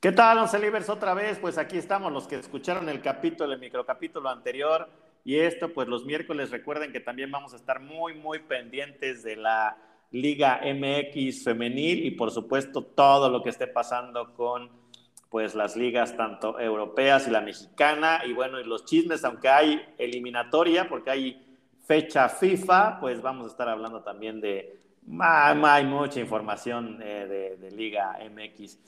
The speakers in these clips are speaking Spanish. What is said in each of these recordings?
¿Qué tal, Once Libres? Otra vez, pues aquí estamos los que escucharon el capítulo, el microcapítulo anterior. Y esto, pues los miércoles recuerden que también vamos a estar muy, muy pendientes de la Liga MX femenil y por supuesto todo lo que esté pasando con pues las ligas tanto europeas y la mexicana y bueno, y los chismes, aunque hay eliminatoria, porque hay fecha FIFA, pues vamos a estar hablando también de, hay mucha información eh, de, de Liga MX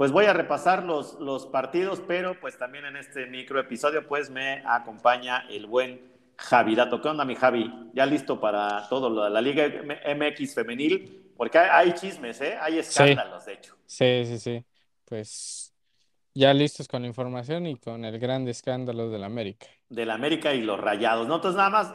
pues voy a repasar los, los partidos, pero pues también en este micro episodio pues me acompaña el buen Javi Dato. ¿Qué onda, mi Javi? Ya listo para todo lo de la Liga MX femenil, porque hay, chismes, ¿eh? Hay escándalos, de hecho. Sí, sí, sí. Pues ya listos con la información y con el gran escándalo del América. Del América y los rayados, ¿no? Entonces nada más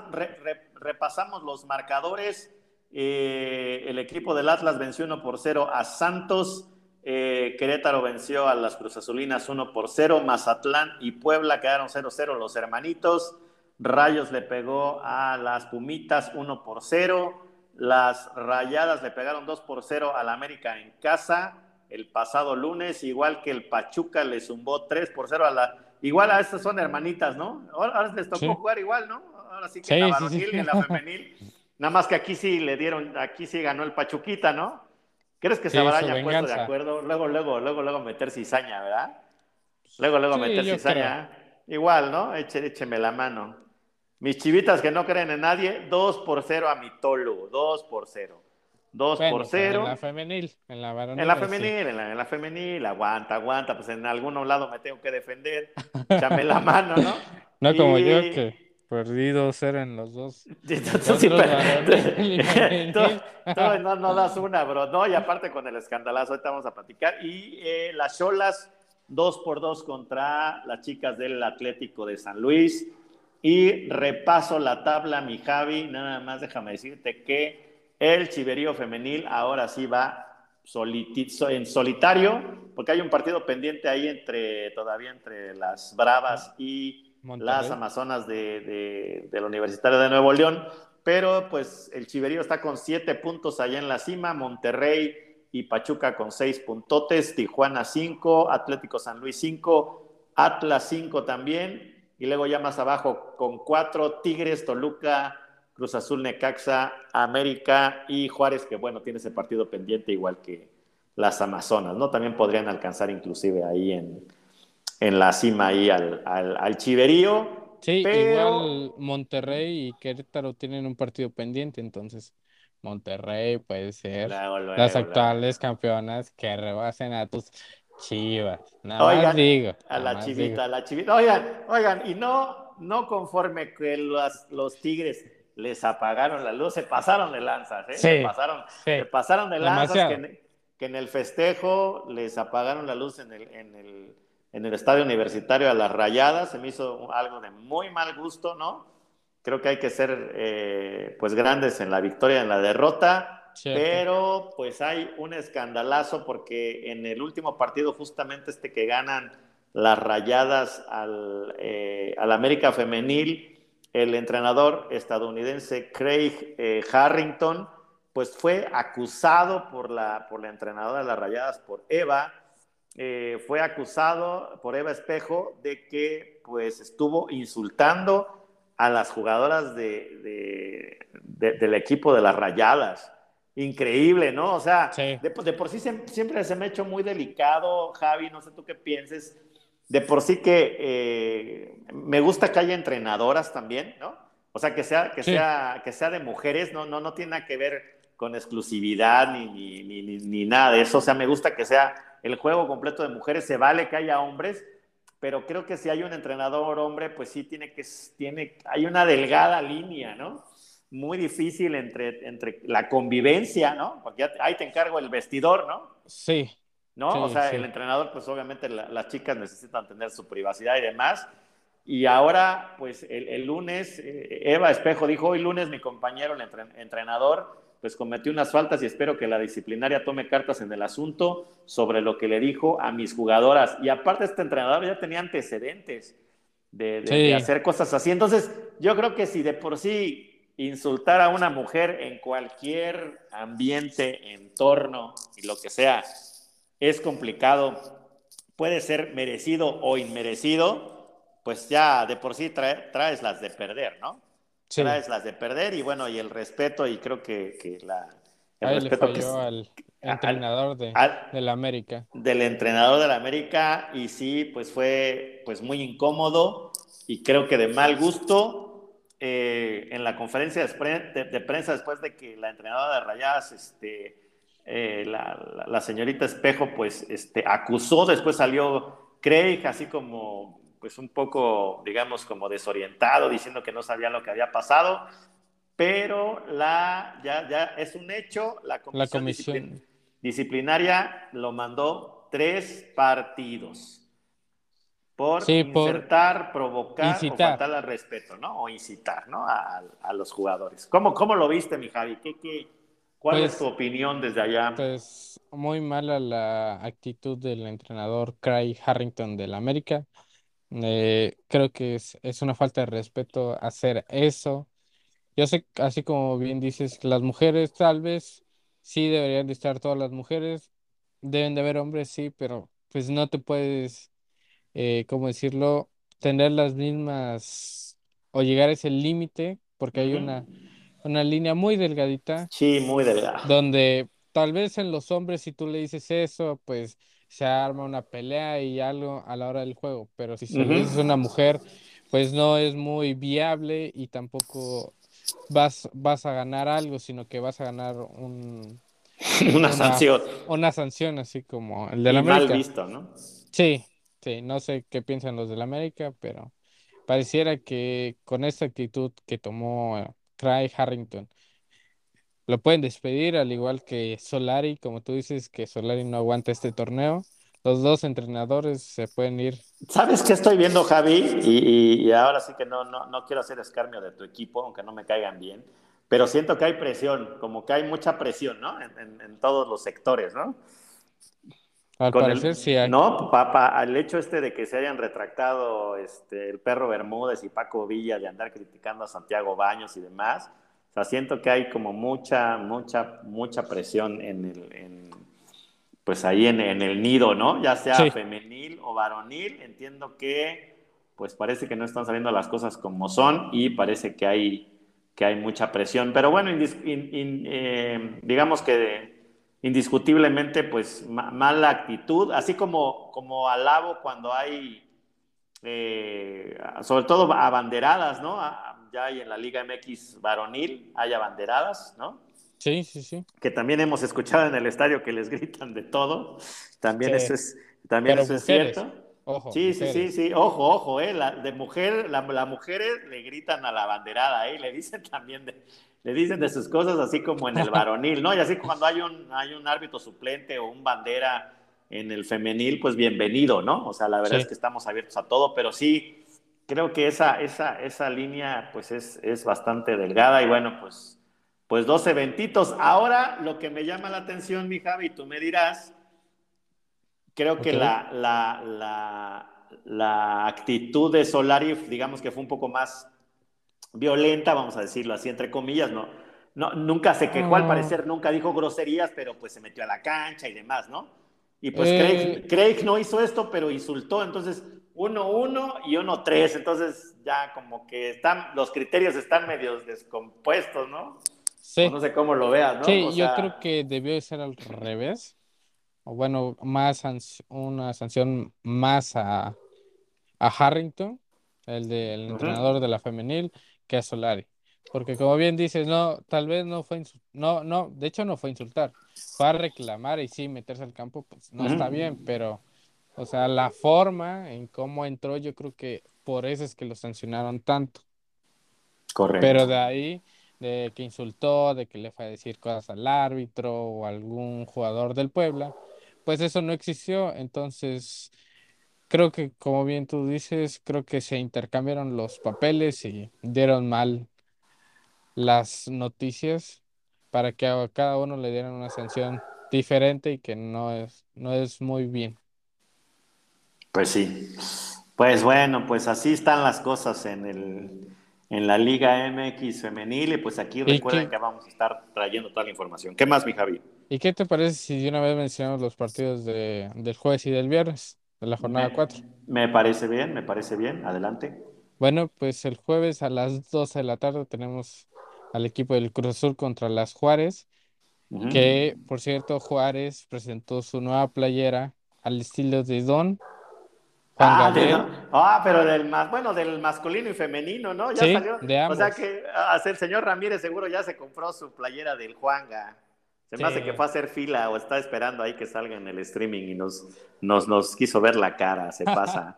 repasamos los marcadores. Eh, el equipo del Atlas venció 1 por 0 a Santos. Eh, Querétaro venció a las Cruz Azulinas 1 por 0. Mazatlán y Puebla quedaron 0-0 los hermanitos. Rayos le pegó a las Pumitas 1 por 0. Las Rayadas le pegaron 2 por 0 al América en casa el pasado lunes, igual que el Pachuca le zumbó 3 por 0 a la... Igual a estas son hermanitas, ¿no? Ahora, les tocó jugar igual, ¿no? Ahora sí que en la varonil y la femenil. Nada más que aquí sí le dieron, aquí sí ganó el Pachuquita, ¿no? ¿Crees que se habrá puesto de acuerdo? Luego, luego, luego, luego meter cizaña, ¿verdad? Luego, luego meter cizaña. Igual, ¿no? Eche, écheme la mano. Mis chivitas que no creen en nadie, 2 por 0 a mi Tolu, 2 por 0. 2 por 0. En la femenil, en la varonil. En la femenil, en, la, en la, femenil, aguanta, aguanta, pues en algún lado me tengo que defender. Échame la mano, ¿no? No como yo que Perdido ser en los dos. no, no, das una, bro. No, y aparte con el escandalazo, ahorita vamos a platicar. Y eh, las Cholas, dos por dos contra las chicas del Atlético de San Luis. Y repaso la tabla, mi Javi. Nada más déjame decirte que el Chiverío Femenil ahora sí va en solitario, porque hay un partido pendiente ahí entre todavía entre las Bravas y las Amazonas de, de, la Universitaria de Nuevo León, pero pues el Chiverío está con siete puntos allá en la cima, Monterrey y Pachuca con seis puntotes, Tijuana cinco, Atlético San Luis cinco, Atlas cinco también, y luego ya más abajo con cuatro, Tigres, Toluca, Cruz Azul, Necaxa, América y Juárez, que bueno, tiene ese partido pendiente igual que las Amazonas, ¿no? También podrían alcanzar inclusive ahí en, en la cima ahí al, al, chiverío. Sí, igual Monterrey y Querétaro tienen un partido pendiente, entonces Monterrey puede ser las actuales campeonas que rebasen a tus chivas. Nada más digo. A la chivita, a la chivita. Oigan, oigan, y no, no conforme que los, los Tigres les apagaron la luz, se pasaron de lanzas, ¿eh? se pasaron, se pasaron de lanzas que que en, el festejo les apagaron la luz en el, en el en el estadio universitario a las rayadas, se me hizo algo de muy mal gusto, ¿no? Creo que hay que ser eh, pues grandes en la victoria, en la derrota, pero pues hay un escandalazo porque en el último partido justamente este que ganan las rayadas al, eh, al América Femenil, el entrenador estadounidense Craig eh, Harrington, pues fue acusado por la, por la entrenadora de las rayadas, por Eva, eh, fue acusado por Eva Espejo de que pues estuvo insultando a las jugadoras de, del equipo de las rayadas. Increíble, ¿no? O sea, de, por sí siempre se me ha hecho muy delicado, Javi, no sé tú qué pienses. De por sí que eh, me gusta que haya entrenadoras también, ¿no? O sea, que sea, que sea, que sea de mujeres, no, no, no tiene nada que ver con exclusividad ni, ni, ni, ni, nada de eso. O sea, me gusta que sea el juego completo de mujeres, se vale que haya hombres, pero creo que si hay un entrenador hombre, pues sí tiene que, tiene, hay una delgada línea, ¿no? Muy difícil entre, entre la convivencia, ¿no? Porque ahí te encargo el vestidor, ¿no? Sí, ¿no? o sea, el entrenador, pues obviamente las chicas necesitan tener su privacidad y demás. Y ahora, pues el, lunes, eh, Eva Espejo dijo, hoy lunes mi compañero, el entrenador, pues cometió unas faltas y espero que la disciplinaria tome cartas en el asunto sobre lo que le dijo a mis jugadoras. Y aparte este entrenador ya tenía antecedentes de, hacer cosas así. Entonces, yo creo que si de por sí insultar a una mujer en cualquier ambiente, entorno y lo que sea, es complicado, puede ser merecido o inmerecido, pues ya de por sí traes las de perder, ¿no? Traes las de perder y bueno, y el respeto y creo que, que la... El respeto que al entrenador de, la América. Del entrenador de la América y sí, pues fue pues muy incómodo y creo que de mal gusto eh, en la conferencia de, prensa después de que la entrenadora de Rayadas, este, eh, la, la, señorita Espejo, pues este, acusó, después salió Craig así como pues un poco, digamos, como desorientado, diciendo que no sabía lo que había pasado, pero la, ya, ya es un hecho, la comisión, disciplinaria lo mandó tres partidos por insertar, provocar o faltar al respeto, ¿no? O incitar, ¿no? A, los jugadores. ¿Cómo, ¿Cómo, lo viste, mi Javi? ¿Qué, qué, cuál es pues, tu opinión desde allá? Pues muy mala la actitud del entrenador Craig Harrington del América. Eh, creo que es, es, una falta de respeto hacer eso. Yo sé, así como bien dices, las mujeres tal vez sí deberían de estar todas las mujeres, deben de haber hombres, sí, pero pues no te puedes, eh, ¿cómo decirlo?, tener las mismas o llegar a ese límite, porque hay una, una línea muy delgadita. Sí, muy delgada. Donde tal vez en los hombres, si tú le dices eso, pues se arma una pelea y algo a la hora del juego, pero si se uh una mujer, pues no es muy viable y tampoco vas, vas a ganar algo, sino que vas a ganar un, una, sanción. Una sanción así como el de la América. Mal visto, ¿no? Sí, sí, no sé qué piensan los de la América, pero pareciera que con esta actitud que tomó Craig Harrington lo pueden despedir, al igual que Solari, como tú dices, que Solari no aguanta este torneo. Los dos entrenadores se pueden ir. ¿Sabes qué estoy viendo, Javi? Y, ahora sí que no, no, no quiero hacer escarmio de tu equipo, aunque no me caigan bien, pero siento que hay presión, como que hay mucha presión, ¿no? En, todos los sectores, ¿no? Al parecer sí hay. No, papá, al hecho este de que se hayan retractado este, el perro Bermúdez y Paco Villa de andar criticando a Santiago Baños y demás, sea, siento que hay como mucha, mucha, mucha presión en el, pues ahí en, el nido, ¿no? Ya sea femenil o varonil, entiendo que pues parece que no están saliendo las cosas como son y parece que hay, que hay mucha presión. Pero bueno, eh, digamos que indiscutiblemente pues mala actitud, así como, como alabo cuando hay, eh, sobre todo abanderadas, ¿no? ya hay en la Liga MX varonil, hay abanderadas, ¿no? Sí, sí, sí. Que también hemos escuchado en el estadio que les gritan de todo. También eso es, también eso es cierto. Ojo, sí, sí, sí, sí, ojo, ojo, eh, la, de mujer, la, las mujeres le gritan a la banderada, eh, le dicen también de, le dicen de sus cosas así como en el varonil, ¿no? Y así cuando hay un, hay un árbitro suplente o un bandera en el femenil, pues bienvenido, ¿no? O sea, la verdad es que estamos abiertos a todo, pero sí, creo que esa, esa, esa línea pues es, es, bastante delgada y bueno, pues, pues dos eventitos. Ahora lo que me llama la atención, mi Javi, tú me dirás, creo que la, la, la, la, actitud de Solari, digamos que fue un poco más violenta, vamos a decirlo así, entre comillas, ¿no? no nunca se quejó, al parecer nunca dijo groserías, pero pues se metió a la cancha y demás, ¿no? Y pues Craig, eh. Craig no hizo esto, pero insultó, entonces 1-1 y 1-3, entonces ya como que están, los criterios están medio descompuestos, ¿no? Sí. No sé cómo lo veas, ¿no? Sí, yo creo que debió de ser al revés. O bueno, más una sanción más a, a Harrington, el del entrenador de la femenil, que a Solari. Porque como bien dices, no, tal vez no fue no, no, de hecho no fue insultar, fue a reclamar y sí meterse al campo, pues no está bien, pero o sea, la forma en cómo entró, yo creo que por eso es que lo sancionaron tanto. Correcto. Pero de ahí, de que insultó, de que le fue a decir cosas al árbitro o algún jugador del Puebla, pues eso no existió, entonces creo que como bien tú dices, creo que se intercambiaron los papeles y dieron mal las noticias para que a cada uno le dieran una sanción diferente y que no es, no es muy bien. Pues sí. Pues bueno, pues así están las cosas en el en la Liga MX femenil y pues aquí recuerden que vamos a estar trayendo toda la información. ¿Qué más, mi Javi? ¿Y qué te parece si de una vez mencionamos los partidos de, del jueves y del viernes de la jornada 4? Me, parece bien, me parece bien. Adelante. Bueno, pues el jueves a las 12 de la tarde tenemos al equipo del Cruz Azul contra las Juárez, que por cierto Juárez presentó su nueva playera al estilo de Don ah, ah, pero del más, bueno, del masculino y femenino, ¿no? Ya salió. O sea que el señor Ramírez seguro ya se compró su playera del Juanga. Se me hace que fue a hacer fila o está esperando ahí que salga en el streaming y nos, nos, nos quiso ver la cara, se pasa.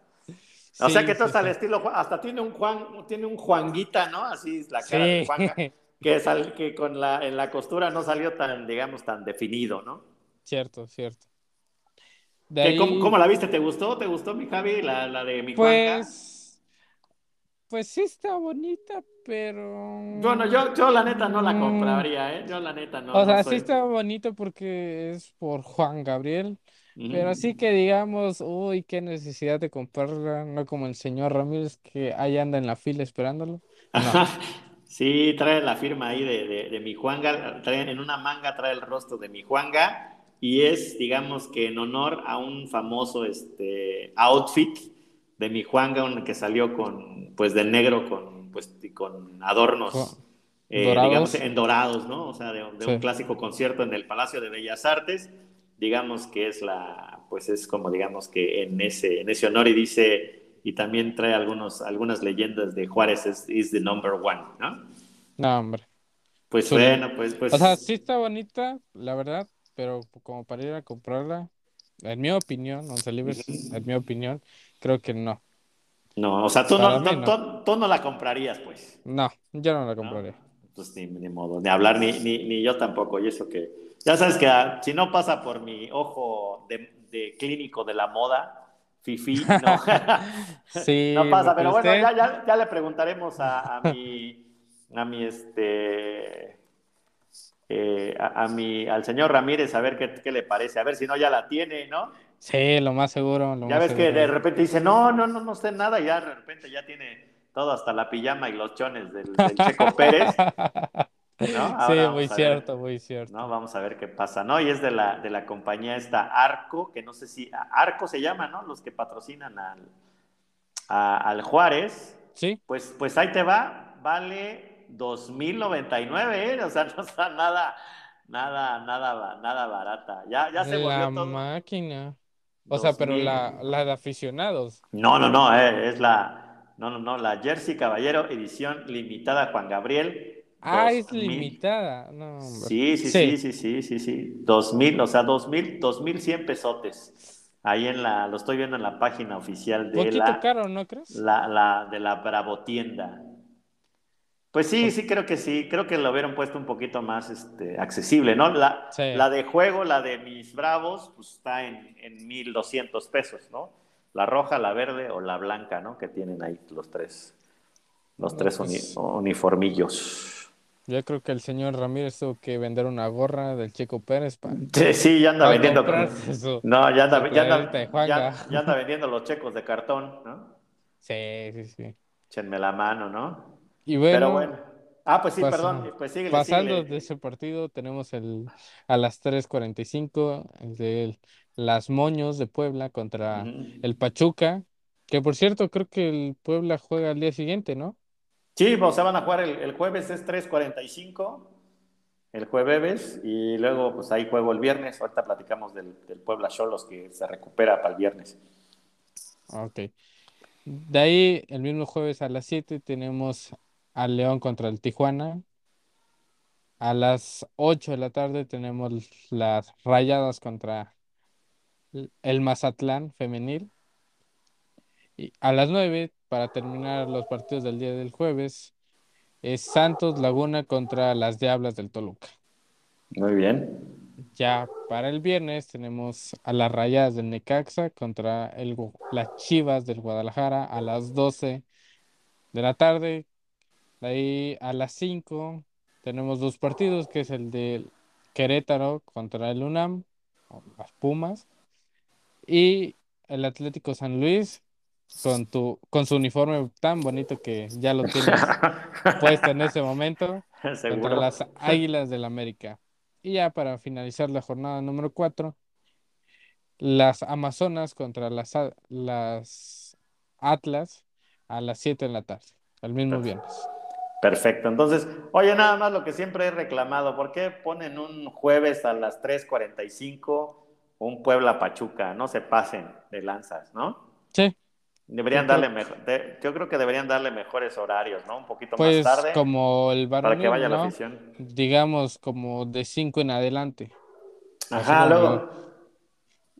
o sea que todo al estilo, hasta tiene un Juan, tiene un Juanguita, ¿no? Así es la cara de Juanga, que, sal, que con la, en la costura no salió tan, digamos, tan definido, ¿no? Cierto, cierto. ¿Cómo, la viste? ¿Te gustó? ¿Te gustó mi Javi, la, la de mi Pues, pues sí está bonita, pero... Bueno, yo, yo la neta no la mm. compraría, ¿eh? Yo la neta no. O sea, sí está bonito porque es por Juan Gabriel, pero así que digamos, uy, qué necesidad de comprarla, no como el señor Ramírez que ahí anda en la fila esperándolo. sí, trae la firma ahí de, de, de mi Juanga, trae, en una manga trae el rostro de mi Juanga y es, digamos que en honor a un famoso este, outfit de mi Juanga, que salió con, pues, de negro con, pues, con adornos, eh, digamos, en dorados, ¿no? O sea, de, un clásico concierto en el Palacio de Bellas Artes, digamos que es la, pues es como, digamos que en ese, en ese honor y dice, y también trae algunos, algunas leyendas de Juárez, es is the number one, ¿no? No, hombre. Pues bueno, pues, pues. O sea, sí está bonita, la verdad, pero como para ir a comprarla, en mi opinión, Once Libres, en mi opinión, creo que no. No, o sea, tú no, Tú, no, la comprarías, pues. No, yo no la compraría. Pues ni, ni, modo, ni hablar, ni, ni, ni, yo tampoco. Y eso que, ya sabes que ah, si no pasa por mi ojo de, de clínico de la moda, fifi, no, sí, no pasa. Pero bueno, ya, ya, ya, le preguntaremos a, a mi, a mi, este, eh, a, mi, al señor Ramírez a ver qué, le parece, a ver si no ya la tiene, ¿no? Sí, lo más seguro. ya ves que de repente dice, no, no, no, no sé nada, y ya de repente ya tiene todo, hasta la pijama y los chones del, Checo Pérez. sí, muy cierto, muy cierto. ¿no? Vamos a ver qué pasa, ¿no? Y es de la, de la compañía esta Arco, que no sé si, Arco se llama, ¿no? Los que patrocinan al, al Juárez. Sí. Pues, pues ahí te va, vale 2.099, ¿eh? O sea, no está nada, nada, nada, nada barata. Ya, ya se volvió La máquina. O sea, pero la, la de aficionados. No, no, no, eh, es la, no, no, no, la Jersey Caballero edición limitada Juan Gabriel. Ah, es limitada. No, sí, sí, sí, sí, sí, sí, sí. 2000, o sea, 2000, 2100 pesotes. Ahí en la, lo estoy viendo en la página oficial de Poquito la. caro, ¿no crees? La, la, de la Bravo Tienda. Pues sí, sí, creo que sí. Creo que lo hubieran puesto un poquito más este, accesible, ¿no? La, la de juego, la de mis bravos, pues está en, en 1.200 pesos, ¿no? La roja, la verde o la blanca, ¿no? Que tienen ahí los tres, los tres pues uniformillos. Yo creo que el señor Ramírez tuvo que vender una gorra del Checo Pérez para. Sí, sí, ya anda vendiendo. no, ya anda, ya, anda, ya anda vendiendo los checos de cartón, ¿no? Sí, sí, sí. Échenme la mano, ¿no? Y bueno, Pero bueno. Ah, pues sí, perdón. Pues pasando de ese partido, tenemos el a las 3:45 el de las Moños de Puebla contra el Pachuca, que por cierto creo que el Puebla juega al día siguiente, ¿no? Sí, o sea, van a jugar el, jueves es 3:45, el jueves, y luego pues ahí juego el viernes. Ahorita platicamos del, del Puebla Cholos que se recupera para el viernes. Ok. De ahí, el mismo jueves a las 7 tenemos al León contra el Tijuana. A las 8 de la tarde tenemos las Rayadas contra el Mazatlán femenil. Y a las 9, para terminar los partidos del día del jueves, es Santos Laguna contra las Diablas del Toluca. Muy bien. ya para el viernes tenemos a las Rayadas del Necaxa contra el, las Chivas del Guadalajara a las 12 de la tarde. De ahí a las 5 tenemos dos partidos, que es el de Querétaro contra el UNAM, las Pumas, y el Atlético San Luis con, tu, con su uniforme tan bonito que ya lo tienes puesto en ese momento, contra las Águilas del América. Y ya para finalizar la jornada número 4, las Amazonas contra las, las Atlas a las 7 de la tarde, el mismo viernes. Perfecto. Entonces, oye, nada más lo que siempre he reclamado, ¿por qué ponen un jueves a las 3.45 un Puebla Pachuca? No se pasen de lanzas, ¿no? Sí. Deberían darle mejor, yo creo que deberían darle mejores horarios, ¿no? Un poquito más pues, tarde. como el Para que vaya la afición. Digamos, como de 5 en adelante. Ajá, luego.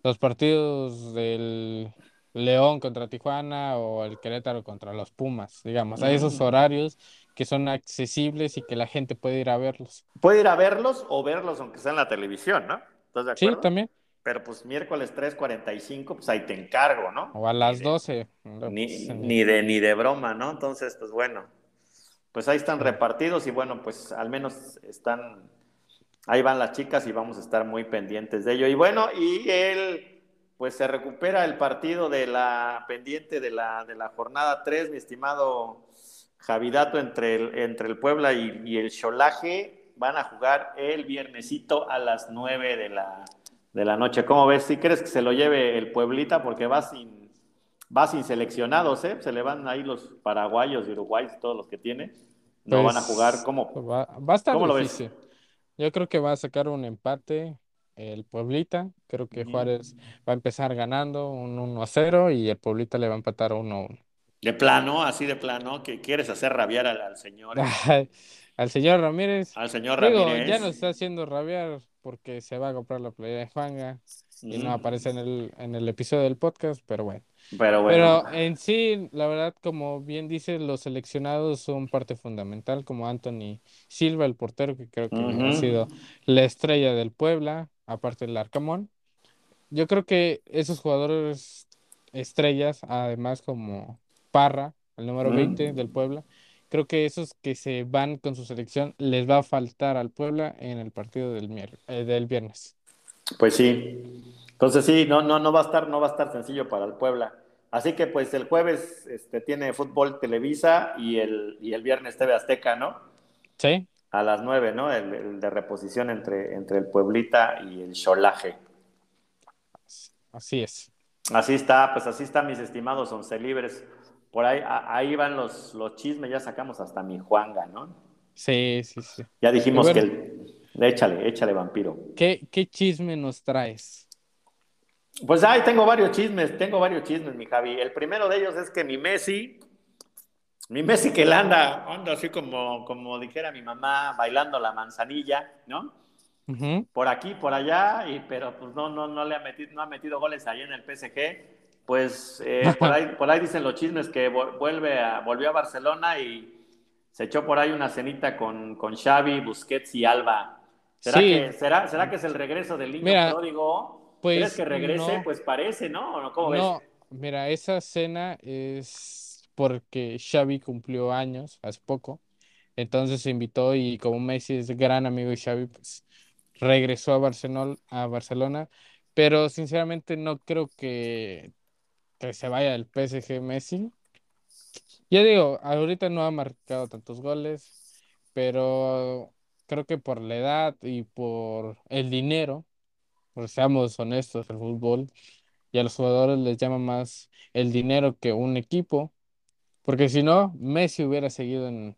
Los partidos del León contra Tijuana o el Querétaro contra los Pumas, digamos. Hay esos horarios que son accesibles y que la gente puede ir a verlos. Puede ir a verlos o verlos aunque sea en la televisión, ¿no? ¿Estás de acuerdo? Sí, también. Pero pues miércoles 3.45, pues ahí te encargo, ¿no? O a las 12. Ni, ni, de, ni de broma, ¿no? Entonces, pues bueno, pues ahí están repartidos y bueno, pues al menos están, ahí van las chicas y vamos a estar muy pendientes de ello. Y bueno, y él, pues se recupera el partido de la pendiente de la, de la jornada 3, mi estimado Javidato entre el, entre el Puebla y, el Cholaje van a jugar el viernesito a las 9 de la, de la noche. ¿Cómo ves? ¿Si crees que se lo lleve el Pueblita? Porque va sin, va sin seleccionados, ¿eh? Se le van ahí los paraguayos y uruguayos, todos los que tiene. No van a pues, jugar. ¿Cómo? Va, va a estar ¿cómo difícil. Yo creo que va a sacar un empate el Pueblita. Creo que Juárez va a empezar ganando un 1 a 0 y el Pueblita le va a empatar 1 a 1. De plano, así de plano, que quieres hacer rabiar al, señor. al señor Ramírez. Al señor Ramírez. ya nos está haciendo rabiar porque se va a comprar la playa de Juanga y no aparece en el, en el episodio del podcast, pero bueno. Pero bueno. Pero en sí, la verdad, como bien dice, los seleccionados son parte fundamental, como Anthony Silva, el portero, que creo que ha sido la estrella del Puebla, aparte del Arcamón. Yo creo que esos jugadores estrellas, además como Parra, el número 20 del Puebla. Creo que esos que se van con su selección les va a faltar al Puebla en el partido del, eh, del viernes. Pues sí. Entonces sí, no, no, no va a estar, no va a estar sencillo para el Puebla. Así que pues el jueves este, tiene fútbol Televisa y el, y el viernes TV Azteca, ¿no? Sí. A las nueve, ¿no? El, de reposición entre, entre el Pueblita y el Cholaje. Así es. Así está, pues así está, mis estimados once libres. Por ahí, ahí van los, los chismes, ya sacamos hasta mi Juanga, ¿no? Sí, sí, sí. Ya dijimos que el... Échale, échale, vampiro. ¿Qué, ¿Qué chisme nos traes? Pues ahí tengo varios chismes, tengo varios chismes, mi Javi. El primero de ellos es que mi Messi, mi Messi que le anda, anda así como, como dijera mi mamá, bailando la manzanilla, ¿no? Por aquí, por allá, y, pero pues no, no, no le ha metido, no ha metido goles ahí en el PSG pues eh, por, ahí, por ahí dicen los chismes que vuelve a, volvió a Barcelona y se echó por ahí una cenita con, con Xavi, Busquets y Alba. ¿Será, que, ¿será, ¿Será que es el regreso del niño pródigo? Pues, ¿Crees que regrese? Pues parece, ¿no? ¿Cómo no, mira, esa cena es porque Xavi cumplió años hace poco. Entonces se invitó y como Messi es gran amigo de Xavi, pues regresó a Barcelona, a Barcelona. Pero sinceramente no creo que que se vaya del PSG Messi. Ya digo, ahorita no ha marcado tantos goles, pero creo que por la edad y por el dinero, pues seamos honestos, el fútbol y a los jugadores les llama más el dinero que un equipo, porque si no, Messi hubiera seguido en,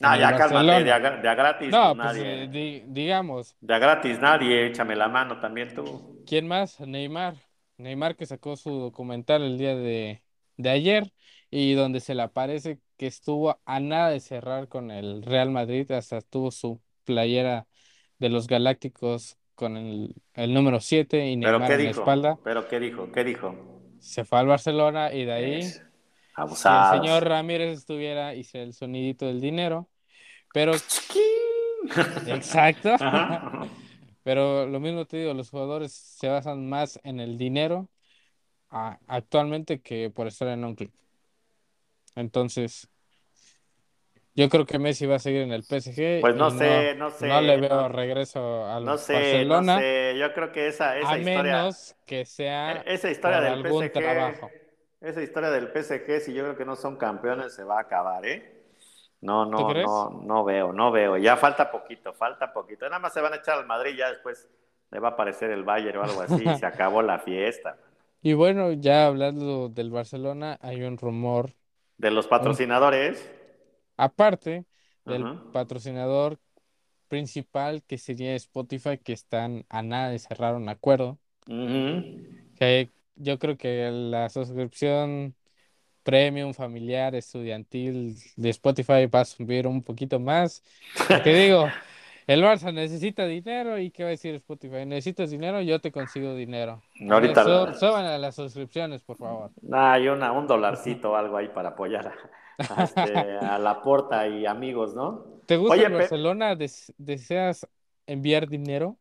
no, ya cálmate, de a, gratis. No, pues, eh, digamos. De a gratis nadie, échame la mano también tú. ¿Quién más? Neymar. Neymar que sacó su documental el día de, ayer y donde se le aparece que estuvo a nada de cerrar con el Real Madrid, hasta tuvo su playera de los Galácticos con el, número 7 y Neymar en la espalda. ¿Pero qué dijo? ¿Qué dijo? Se fue al Barcelona y de ahí si el señor Ramírez estuviera hice el sonidito del dinero, pero exacto. Pero lo mismo te digo, los jugadores se basan más en el dinero actualmente que por estar en un club. Entonces, yo creo que Messi va a seguir en el PSG. Pues no sé, no, sé. No le veo regreso al no sé, Barcelona. No sé, yo creo que esa, esa a menos que sea e, esa historia del algún PSG, trabajo. Esa historia del PSG, si yo creo que no son campeones, se va a acabar, ¿eh? No, no, no, no veo, no veo. Ya falta poquito, falta poquito. Nada más se van a echar al Madrid, ya después le va a aparecer el Bayern o algo así, y se acabó la fiesta. Y bueno, ya hablando del Barcelona, hay un rumor. De los patrocinadores. aparte del patrocinador principal que sería Spotify, que están a nada de cerrar un acuerdo. Que yo creo que la suscripción premium, familiar, estudiantil de Spotify va a subir un poquito más. Porque digo, el Barça necesita dinero y ¿qué va a decir Spotify? ¿Necesitas dinero? Yo te consigo dinero. Ahorita. suban a las suscripciones, por favor. hay una, un dolarcito o algo ahí para apoyar a, este, la porta y amigos, ¿no? ¿Te gusta Barcelona? ¿Deseas enviar dinero?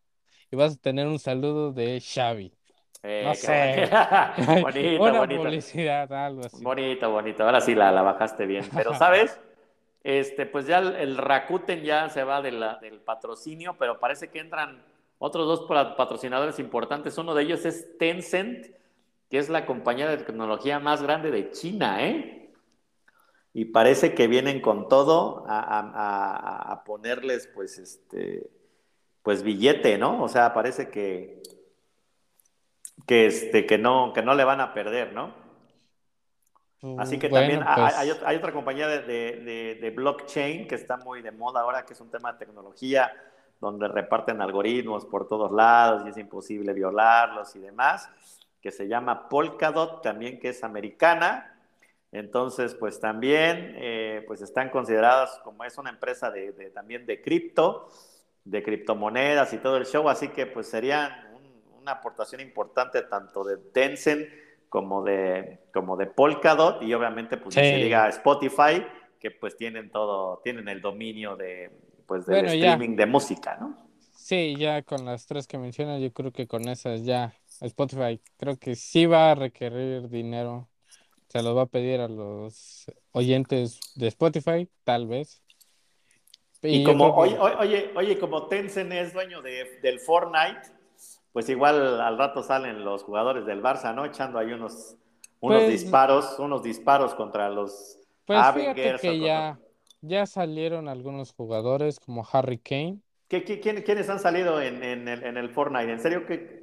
Y vas a tener un saludo de Xavi. Eh, no sé. bonito, Una bonito. publicidad, algo así. Bonito, bonito. Ahora sí la, la bajaste bien. Pero, ¿sabes? Este, pues ya el, Rakuten ya se va del patrocinio, pero parece que entran otros dos patrocinadores importantes. Uno de ellos es Tencent, que es la compañía de tecnología más grande de China, ¿eh? Y parece que vienen con todo a, ponerles, pues, este, pues billete, ¿no? O sea, parece que, que, este, que, no, que no le van a perder, ¿no? Así que también pues hay, otra compañía de, blockchain que está muy de moda ahora, que es un tema de tecnología, donde reparten algoritmos por todos lados y es imposible violarlos y demás, que se llama Polkadot, también que es americana. Entonces, pues también eh, pues están consideradas como es una empresa de, también de cripto, de criptomonedas y todo el show, así que pues serían una aportación importante tanto de Tencent, como de, como de Polkadot y obviamente pues se diga Spotify, que pues tienen todo, tienen el dominio de, pues, del streaming de música, ¿no? Sí, ya con las tres que mencionas, yo creo que con esas ya Spotify creo que sí va a requerir dinero. Se los va a pedir a los oyentes de Spotify, tal vez. Y, como, oye, oye, oye, como Tencent es dueño de, del Fortnite, pues igual al rato salen los jugadores del Barça, ¿no? Echando ahí unos, unos pues, disparos, unos disparos contra los pues fíjate que ya, ya salieron algunos jugadores como Harry Kane. ¿Qué, quiénes han salido en, en, el, en, el, Fortnite? ¿En serio qué?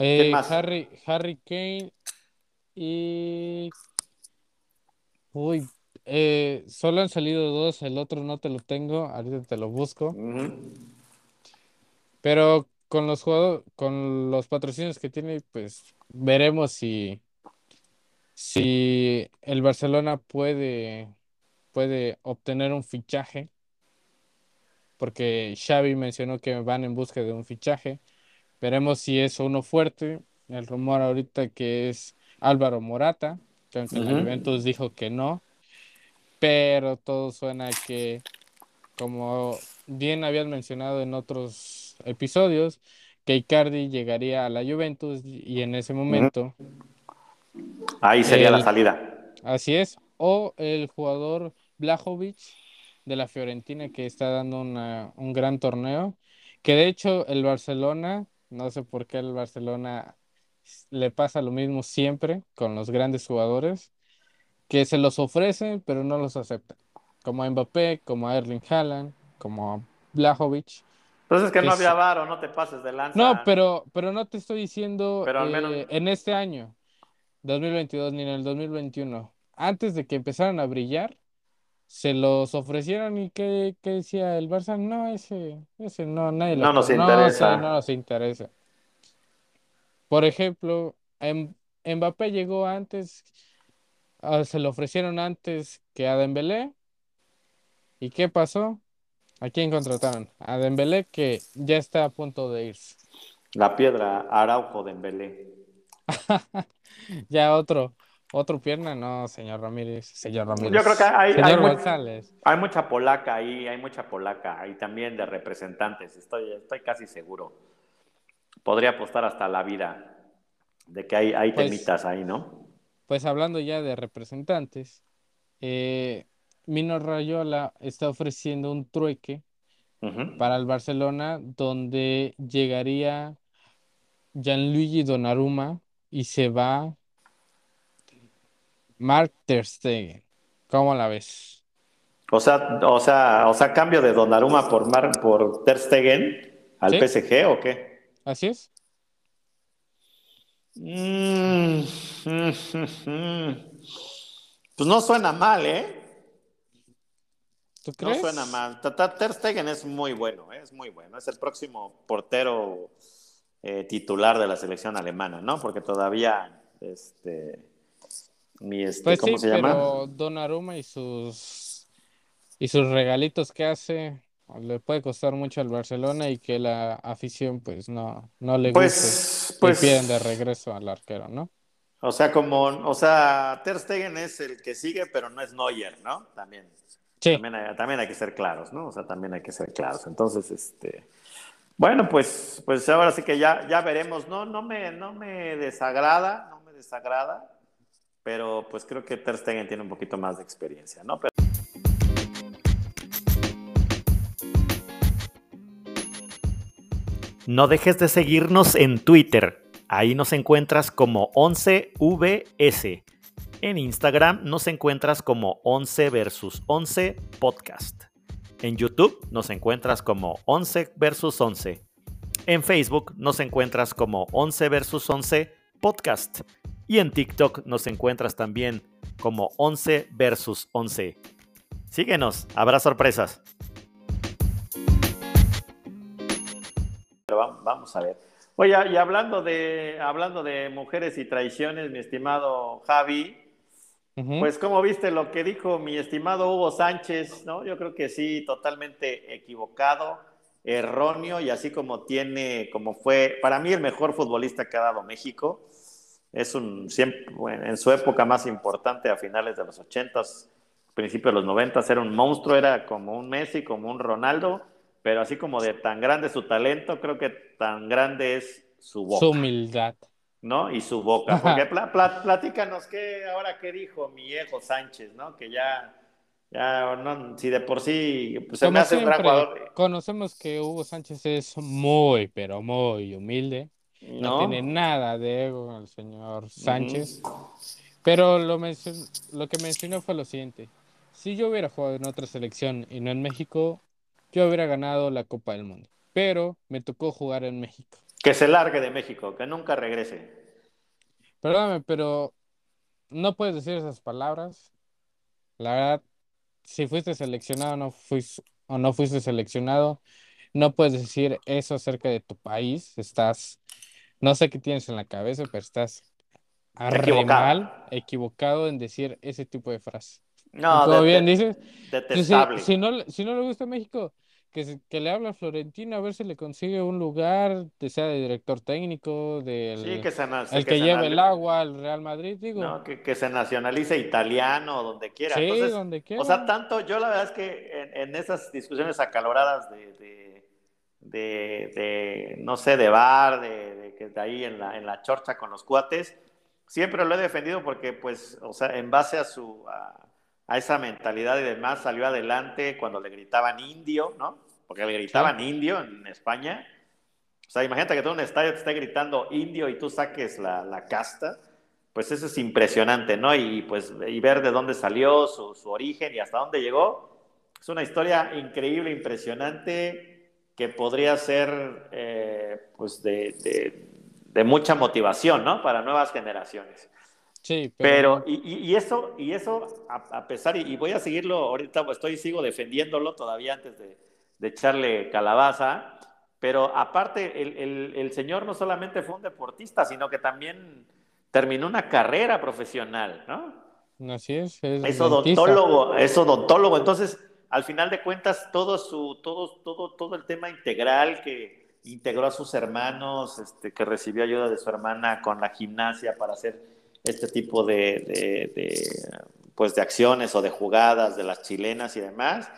Eh, más? Harry, Harry Kane y... Uy, eh, solo han salido dos, el otro no te lo tengo, ahorita te lo busco. Pero con los jugadores, con los patrocinios que tiene, pues veremos si, si el Barcelona puede, puede obtener un fichaje, porque Xavi mencionó que van en busca de un fichaje. Veremos si es uno fuerte. El rumor ahorita que es Álvaro Morata, que aunque el Juventus dijo que no, pero todo suena que, como bien habían mencionado en otros episodios que Icardi llegaría a la Juventus y en ese momento... Ahí sería la salida. Así es. O el jugador Blajovic de la Fiorentina que está dando un gran torneo. Que de hecho el Barcelona, no sé por qué el Barcelona le pasa lo mismo siempre con los grandes jugadores, que se los ofrecen pero no los aceptan. Como a Mbappé, como a Erling Haaland, como a Blajovic. Entonces que no había varo, no te pases de lanza. No, pero, pero no te estoy diciendo eh, en este año, 2022, ni en el 2021. Antes de que empezaran a brillar, se los ofrecieron y ¿qué, decía el Barça? No, ese, ese no, nadie lo No nos interesa. No, nos interesa. Por ejemplo, Mbappé llegó antes, ah, se lo ofrecieron antes que a Dembélé. ¿Y qué pasó? ¿A quién contrataron? A Dembélé, que ya está a punto de irse. La piedra Araujo Dembélé. ya otro, Otro pierna, no, señor Ramírez, señor Ramírez. Yo creo que hay, hay, mucha polaca ahí, hay mucha polaca ahí también de representantes, estoy, estoy casi seguro. Podría apostar hasta la vida de que hay, hay pues temitas ahí, ¿no? Pues hablando ya de representantes, eh, Mino Rayola está ofreciendo un trueque para el Barcelona donde llegaría Gianluigi Donnarumma y se va Mark Ter Stegen. ¿Cómo la ves? O sea, o sea, o sea, cambio de Donnarumma por por Ter Stegen al PSG o qué? Así es. Mm, pues no suena mal, ¿eh? ¿Tú crees? No suena mal. Ter Stegen es muy bueno, ¿eh? es muy bueno. Es el próximo portero eh, titular de la selección alemana, ¿no? Porque todavía, este, mi, este, pues ¿cómo se llama? Pero Donnarumma y sus y sus regalitos que hace le puede costar mucho al Barcelona y que la afición pues no, no le pues, guste pues, piden de regreso al arquero, ¿no? O sea, como, o sea, Ter Stegen es el que sigue, pero no es Neuer, ¿no? También. Sí. También hay, también hay que ser claros, ¿no? O sea, también hay que ser claros. Entonces, este, bueno, pues, pues ahora sí que ya, ya veremos. No, no me, no me desagrada, no me desagrada, pero pues creo que Ter Stegen tiene un poquito más de experiencia, ¿no? Pero... No dejes de seguirnos en Twitter. Ahí nos encuentras como 11VS. En Instagram nos encuentras como 11 versus 11 podcast. En YouTube nos encuentras como 11 versus 11. En Facebook nos encuentras como 11 versus 11 podcast. Y en TikTok nos encuentras también como 11 versus 11. Síguenos, habrá sorpresas. vamos a ver. Oye, y hablando de, hablando de mujeres y traiciones, mi estimado Javi, pues como viste lo que dijo mi estimado Hugo Sánchez, ¿no? Yo creo que sí, totalmente equivocado, erróneo, y así como tiene, como fue, para mí el mejor futbolista que ha dado México, es un, siempre, en su época más importante, a finales de los ochentas, principios de los noventas, era un monstruo, era como un Messi, como un Ronaldo, pero así como de tan grande su talento, creo que tan grande es su boca. Su humildad. ¿No? Y su boca. Porque platícanos qué, ahora qué dijo mi viejo Sánchez, ¿no? Que ya, ya, no, si de por sí, pues se me hace un gran jugador. Conocemos que Hugo Sánchez es muy, pero muy humilde. No, tiene nada de ego el señor Sánchez. Pero lo, lo que mencionó fue lo siguiente. Si yo hubiera jugado en otra selección y no en México, yo hubiera ganado la Copa del Mundo. Pero me tocó jugar en México. Que se largue de México, que nunca regrese. Perdóname, pero no puedes decir esas palabras. La verdad, si fuiste seleccionado no fuiste, o no fuiste seleccionado, no puedes decir eso acerca de tu país. Estás, no sé qué tienes en la cabeza, pero estás equivocado. mal, equivocado en decir ese tipo de frases. No, ¿Todo bien dices? Detestable. Si, no, si no le gusta México, que, le habla a Florentino a ver si le consigue un lugar, sea de director técnico, del sí, que se, el que, lleve el agua al Real Madrid, digo. No, que, se nacionalice italiano, donde quiera. Sí, donde quiera. O sea, tanto, yo la verdad es que en, esas discusiones acaloradas de, de, no sé, de bar, de, que de ahí en la, en la chorcha con los cuates, siempre lo he defendido porque, pues, o sea, en base a su... A, a esa mentalidad y demás, salió adelante cuando le gritaban indio, ¿no? porque le gritaban indio en España. O sea, imagínate que todo un estadio te esté gritando indio y tú saques la, la casta, pues eso es impresionante, ¿no? Y pues y ver de dónde salió, su, su origen y hasta dónde llegó, es una historia increíble, impresionante, que podría ser eh, pues de, de, de, mucha motivación, ¿no? Para nuevas generaciones. Sí, pero... y, y, eso, y eso a, a pesar, y, y, voy a seguirlo, ahorita estoy, sigo defendiéndolo todavía antes de, de echarle calabaza, pero aparte el, señor no solamente fue un deportista, sino que también terminó una carrera profesional, ¿no? Así es. Es, es odontólogo, es odontólogo. Entonces, al final de cuentas, todo su, todo, todo, todo el tema integral que integró a sus hermanos, este, que recibió ayuda de su hermana con la gimnasia para hacer este tipo de, pues de acciones o de jugadas de las chilenas y demás,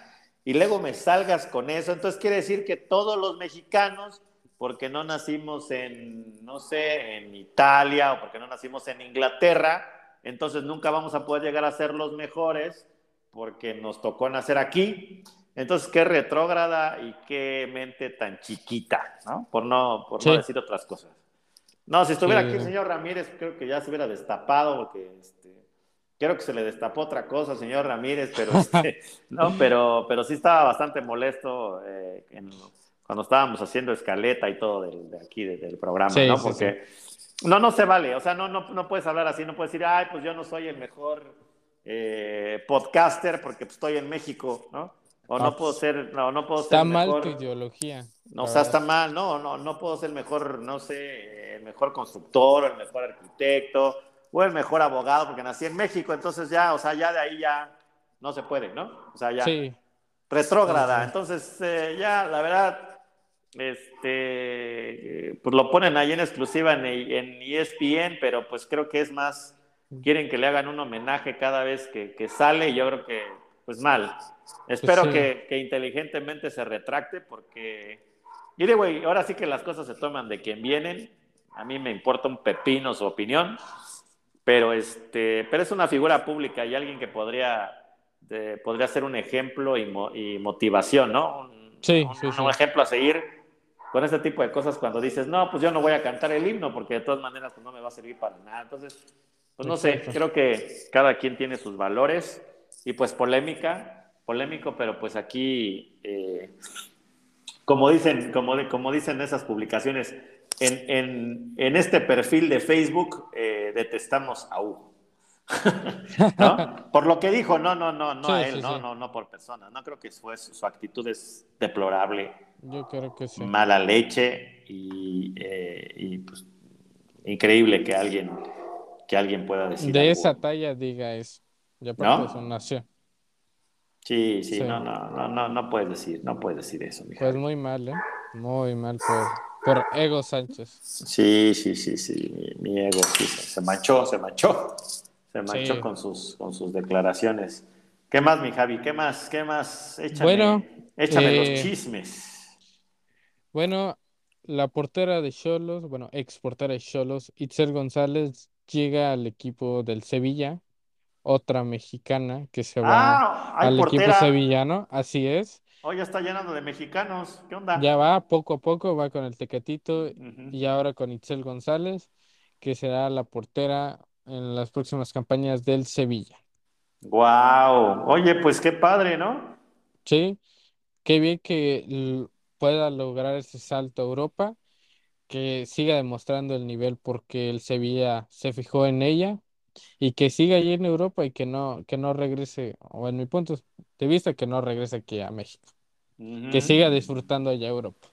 y luego me salgas con eso, entonces quiere decir que todos los mexicanos, porque no nacimos en, no sé, en Italia o porque no nacimos en Inglaterra, entonces nunca vamos a poder llegar a ser los mejores porque nos tocó nacer aquí. Entonces, qué retrógrada y qué mente tan chiquita, ¿no? Por no, por no decir otras cosas. No, si estuviera aquí el señor Ramírez, creo que ya se hubiera destapado, porque este, creo que se le destapó otra cosa, señor Ramírez, pero este, no, pero, pero sí estaba bastante molesto eh, cuando estábamos haciendo escaleta y todo de aquí, del programa, ¿no? Porque no, no se vale, o sea, no, no, no puedes hablar así, no puedes decir, ay, pues yo no soy el mejor eh, podcaster porque pues, estoy en México, ¿no? O no puedo ser, no, no puedo está ser. Está mal tu ideología. No, o sea, está mal, no, no, no puedo ser el mejor, no sé, el mejor constructor, el mejor arquitecto, o el mejor abogado, porque nací en México, entonces ya, o sea, ya de ahí ya no se puede, ¿no? O sea, ya. Sí. Retrógrada. Entonces, eh, ya, la verdad, este, pues lo ponen ahí en exclusiva en, en ESPN, pero pues creo que es más, quieren que le hagan un homenaje cada vez que, que sale, y yo creo que pues mal. Espero pues que, inteligentemente se retracte porque, mire, güey, ahora sí que las cosas se toman de quien vienen. A mí me importa un pepino su opinión, pero, este, pero es una figura pública y alguien que podría, podría ser un ejemplo y, motivación, ¿no? Un, sí, un, ejemplo a seguir con este tipo de cosas cuando dices, no, pues yo no voy a cantar el himno porque de todas maneras pues, no me va a servir para nada. Entonces, pues no sé, creo que cada quien tiene sus valores y pues polémica, polémico, pero pues aquí, eh, como, dicen, como, como dicen esas publicaciones, en, este perfil de Facebook eh, detestamos a Hugo. Por lo que dijo, no, no, no, no a él, no, no, no por persona. No creo que fue su, actitud es deplorable. Yo creo que sí. Mala leche y, eh, pues, increíble que alguien, que alguien pueda decir. De esa talla diga eso. Ya ¿No? su nación. Sí, sí, No, no, no, no, no puedes decir, no puedes decir eso. Pues muy mal, ¿eh? Muy mal por, por Ego Sánchez. Sí, sí, sí, sí, mi, ego sí, se, manchó, se manchó, se manchó con, sus, con sus declaraciones. ¿Qué más, mi Javi? ¿Qué más? ¿Qué más? Échame, bueno, échame los eh, chismes. Bueno, la portera de Cholos, bueno, ex portera de Cholos, Itzel González, llega al equipo del Sevilla otra mexicana que se va ah, al equipo sevillano, así es. Hoy ya está llenando de mexicanos, ¿qué onda? Ya va, poco a poco, va con el Tecatito y ahora con Itzel González, que será la portera en las próximas campañas del Sevilla. Wow, oye, pues qué padre, ¿no? Sí, qué bien que pueda lograr ese salto a Europa, que siga demostrando el nivel porque el Sevilla se fijó en ella y que siga allí en Europa y que no, que no regrese, o en mi punto de vista, que no regrese aquí a México. Que siga disfrutando allá Europa.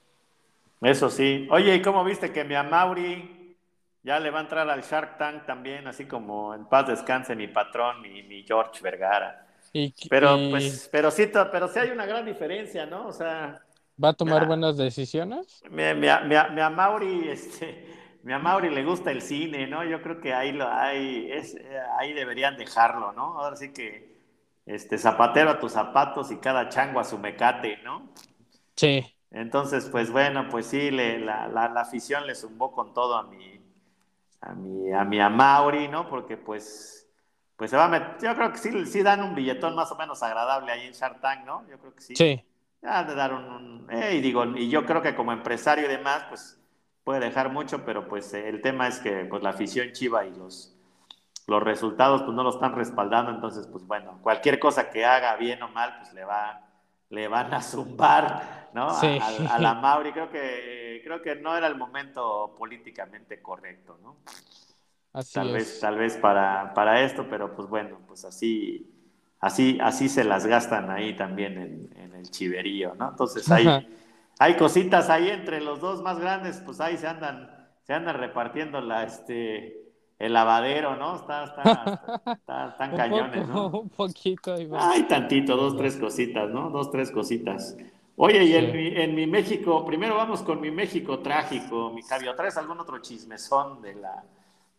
Eso sí. Oye, ¿y cómo viste que mi Amauri ya le va a entrar al Shark Tank también, así como en paz descanse mi patrón, mi, mi George Vergara? pero, pues, pero sí, pero sí hay una gran diferencia, ¿no? O sea. ¿Va a tomar buenas decisiones? Mi, mi, mi, Amauri, este mi a Mauri le gusta el cine, ¿no? Yo creo que ahí lo hay, es, ahí deberían dejarlo, ¿no? Ahora sí que este zapatero a tus zapatos y cada chango a su mecate, ¿no? Sí. Entonces, pues bueno, pues sí, le, la, la, afición le zumbó con todo a mi, a mi, a mi ¿no? Porque pues, pues se va a meter, yo creo que sí, sí dan un billetón más o menos agradable ahí en Shark Tank, ¿no? Yo creo que sí. Sí. Ya de dar un, eh, y digo, y yo creo que como empresario y demás, pues puede dejar mucho, pero pues eh, el tema es que pues la afición chiva y los, los resultados pues no lo están respaldando, entonces pues bueno, cualquier cosa que haga bien o mal pues le va le van a zumbar, ¿no? A, la Mauri creo que creo que no era el momento políticamente correcto, ¿no? tal vez tal vez para, para esto, pero pues bueno, pues así así así se las gastan ahí también en, en el chiverío, ¿no? Entonces ahí hay cositas ahí entre los dos más grandes, pues ahí se andan, se andan repartiendo la, este, el lavadero, ¿no? Está, está, están cañones, ¿no? Un poquito. Hay tantito, dos, tres cositas, ¿no? Dos, tres cositas. Oye, y en, mi, en mi México, primero vamos con mi México trágico, mi Javier. ¿Traes algún otro chismezón de la,